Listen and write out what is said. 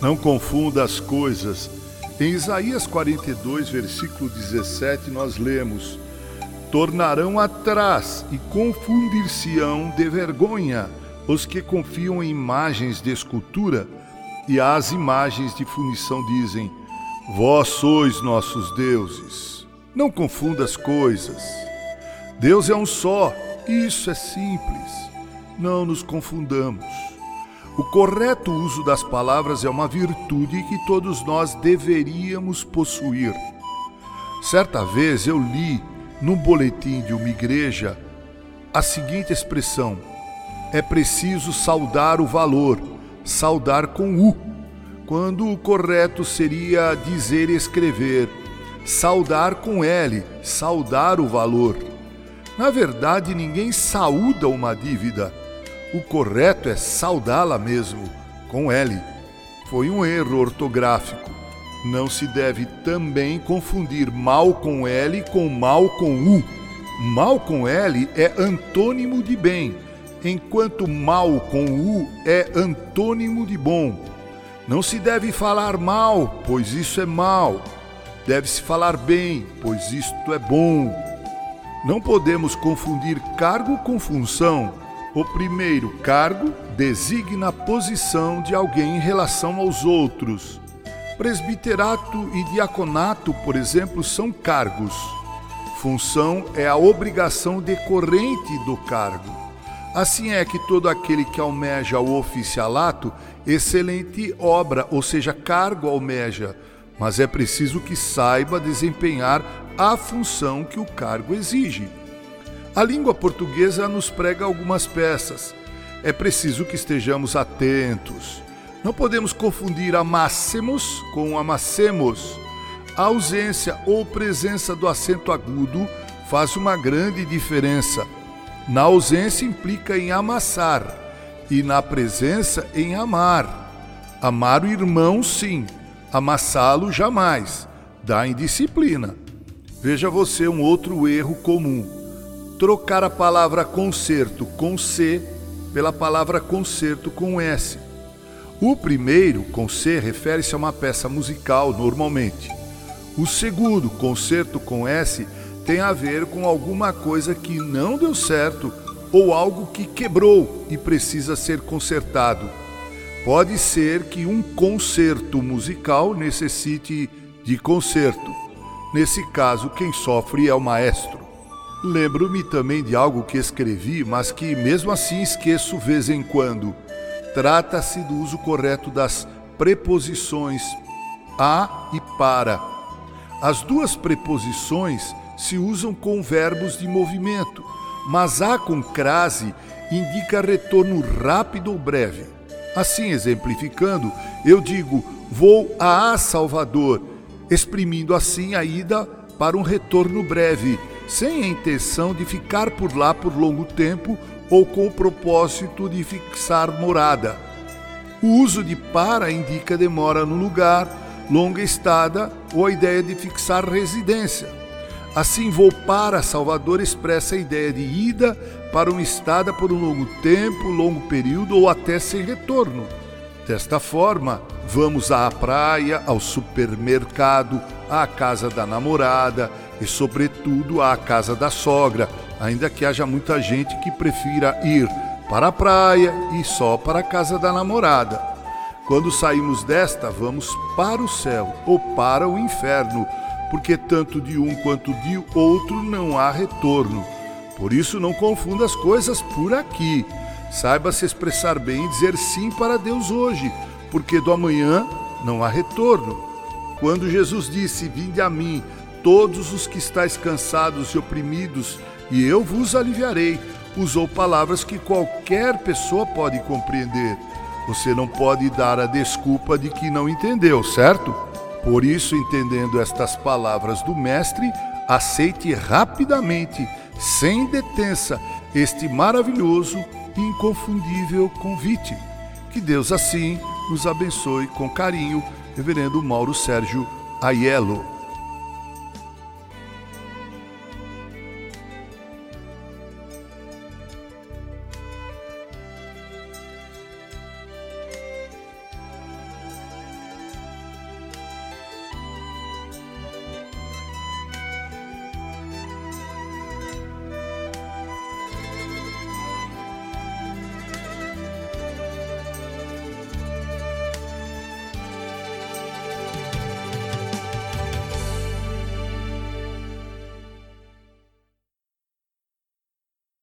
Não confunda as coisas. Em Isaías 42, versículo 17, nós lemos: Tornarão atrás e confundir-se-ão de vergonha os que confiam em imagens de escultura e às imagens de funição dizem: Vós sois nossos deuses. Não confunda as coisas. Deus é um só, isso é simples. Não nos confundamos. O correto uso das palavras é uma virtude que todos nós deveríamos possuir. Certa vez eu li num boletim de uma igreja a seguinte expressão: é preciso saudar o valor, saudar com U, quando o correto seria dizer e escrever saudar com L, saudar o valor. Na verdade, ninguém saúda uma dívida o correto é saudá-la mesmo, com L. Foi um erro ortográfico. Não se deve também confundir mal com L com mal com U. Mal com L é antônimo de bem, enquanto mal com U é antônimo de bom. Não se deve falar mal, pois isso é mal. Deve-se falar bem, pois isto é bom. Não podemos confundir cargo com função o primeiro cargo designa a posição de alguém em relação aos outros. Presbiterato e diaconato, por exemplo, são cargos. Função é a obrigação decorrente do cargo. Assim é que todo aquele que almeja o oficialato, excelente obra, ou seja, cargo almeja, mas é preciso que saiba desempenhar a função que o cargo exige. A língua portuguesa nos prega algumas peças. É preciso que estejamos atentos. Não podemos confundir amassemos com amassemos. A ausência ou presença do acento agudo faz uma grande diferença. Na ausência implica em amassar e na presença em amar. Amar o irmão, sim, amassá-lo jamais. Dá indisciplina. Veja você um outro erro comum trocar a palavra concerto com C pela palavra concerto com S. O primeiro, com C, refere-se a uma peça musical, normalmente. O segundo, concerto com S, tem a ver com alguma coisa que não deu certo ou algo que quebrou e precisa ser consertado. Pode ser que um concerto musical necessite de concerto. Nesse caso, quem sofre é o maestro. Lembro-me também de algo que escrevi, mas que mesmo assim esqueço vez em quando. Trata-se do uso correto das preposições a e para. As duas preposições se usam com verbos de movimento, mas a com crase indica retorno rápido ou breve. Assim, exemplificando, eu digo vou a Salvador, exprimindo assim a ida para um retorno breve sem a intenção de ficar por lá por longo tempo ou com o propósito de fixar morada. O uso de para indica demora no lugar, longa estada ou a ideia de fixar residência. Assim, vou para Salvador expressa a ideia de ida para uma estada por um longo tempo, longo período ou até sem retorno. Desta forma, vamos à praia, ao supermercado, à casa da namorada, e, sobretudo, à casa da sogra, ainda que haja muita gente que prefira ir para a praia e só para a casa da namorada. Quando saímos desta, vamos para o céu ou para o inferno, porque tanto de um quanto de outro não há retorno. Por isso, não confunda as coisas por aqui. Saiba se expressar bem e dizer sim para Deus hoje, porque do amanhã não há retorno. Quando Jesus disse: Vinde a mim, todos os que estáis cansados e oprimidos, e eu vos aliviarei. Usou palavras que qualquer pessoa pode compreender. Você não pode dar a desculpa de que não entendeu, certo? Por isso, entendendo estas palavras do Mestre, aceite rapidamente, sem detença, este maravilhoso e inconfundível convite. Que Deus assim nos abençoe com carinho, Reverendo Mauro Sérgio Aiello.